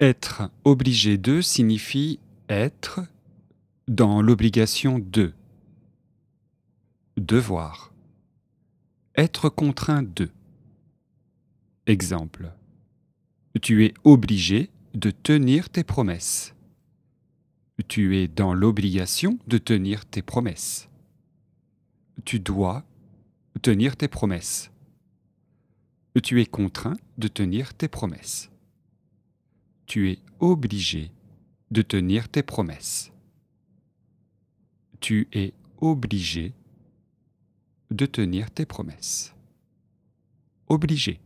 Être obligé de signifie être dans l'obligation de. Devoir. Être contraint de. Exemple. Tu es obligé de tenir tes promesses. Tu es dans l'obligation de tenir tes promesses. Tu dois tenir tes promesses. Tu es contraint de tenir tes promesses. Tu es obligé de tenir tes promesses. Tu es obligé de tenir tes promesses. Obligé.